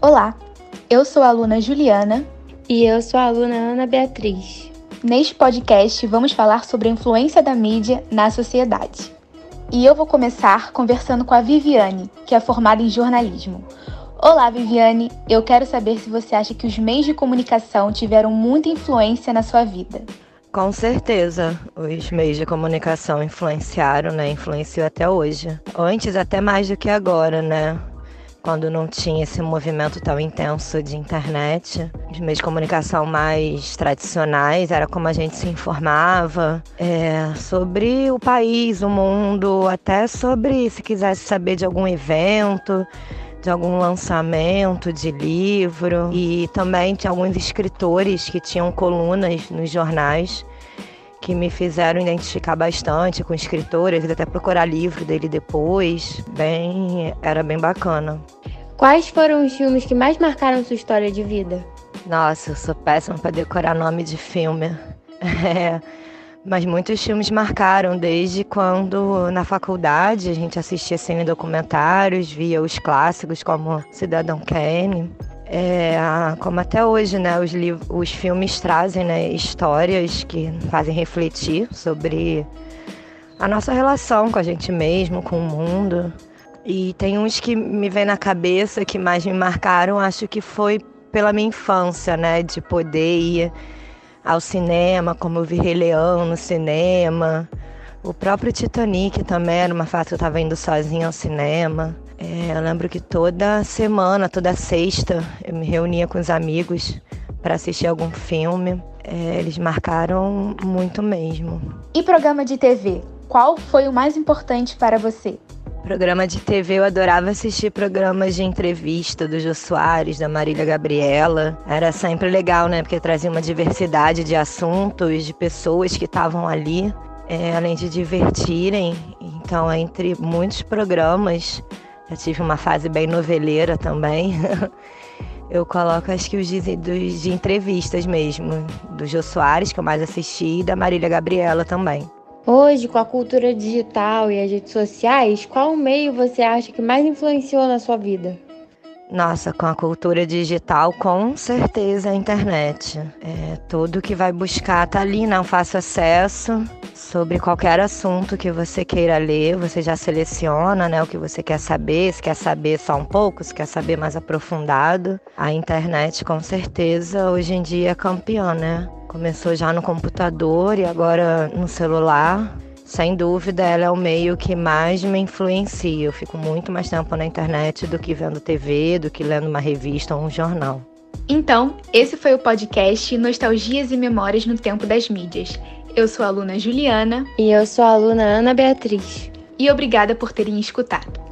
Olá, eu sou a aluna Juliana. E eu sou a aluna Ana Beatriz. Neste podcast, vamos falar sobre a influência da mídia na sociedade. E eu vou começar conversando com a Viviane, que é formada em jornalismo. Olá, Viviane. Eu quero saber se você acha que os meios de comunicação tiveram muita influência na sua vida. Com certeza, os meios de comunicação influenciaram, né? Influenciou até hoje. Antes até mais do que agora, né? Quando não tinha esse movimento tão intenso de internet, os meios de comunicação mais tradicionais era como a gente se informava é, sobre o país, o mundo, até sobre se quisesse saber de algum evento de algum lançamento de livro e também de alguns escritores que tinham colunas nos jornais que me fizeram identificar bastante com escritores e até procurar livro dele depois. Bem, era bem bacana. Quais foram os filmes que mais marcaram sua história de vida? Nossa, eu sou péssima para decorar nome de filme. É, mas muitos filmes marcaram desde quando na faculdade a gente assistia cine documentários, via os clássicos como Cidadão Kane. É, como até hoje, né, os, os filmes trazem né, histórias que fazem refletir sobre a nossa relação com a gente mesmo, com o mundo. E tem uns que me vem na cabeça que mais me marcaram, acho que foi pela minha infância, né, de poder ir ao cinema, como eu vi Rei Leão no cinema. O próprio Titanic também era uma fase que eu estava indo sozinha ao cinema. É, eu lembro que toda semana, toda sexta, eu me reunia com os amigos para assistir algum filme. É, eles marcaram muito mesmo. E programa de TV? Qual foi o mais importante para você? Programa de TV, eu adorava assistir programas de entrevista do Jô Soares, da Marília Gabriela. Era sempre legal, né? Porque trazia uma diversidade de assuntos, de pessoas que estavam ali, é, além de divertirem. Então, entre muitos programas, eu tive uma fase bem noveleira também. eu coloco acho que os de, dos de entrevistas mesmo, do Jô Soares, que eu mais assisti, e da Marília Gabriela também. Hoje, com a cultura digital e as redes sociais, qual meio você acha que mais influenciou na sua vida? Nossa, com a cultura digital, com certeza a internet. É, tudo que vai buscar tá ali, não faço acesso. Sobre qualquer assunto que você queira ler, você já seleciona né, o que você quer saber, se quer saber só um pouco, se quer saber mais aprofundado. A internet, com certeza, hoje em dia é campeã, né? Começou já no computador e agora no celular. Sem dúvida, ela é o meio que mais me influencia. Eu fico muito mais tempo na internet do que vendo TV, do que lendo uma revista ou um jornal. Então, esse foi o podcast Nostalgias e Memórias no Tempo das Mídias. Eu sou a aluna Juliana. E eu sou a aluna Ana Beatriz. E obrigada por terem escutado.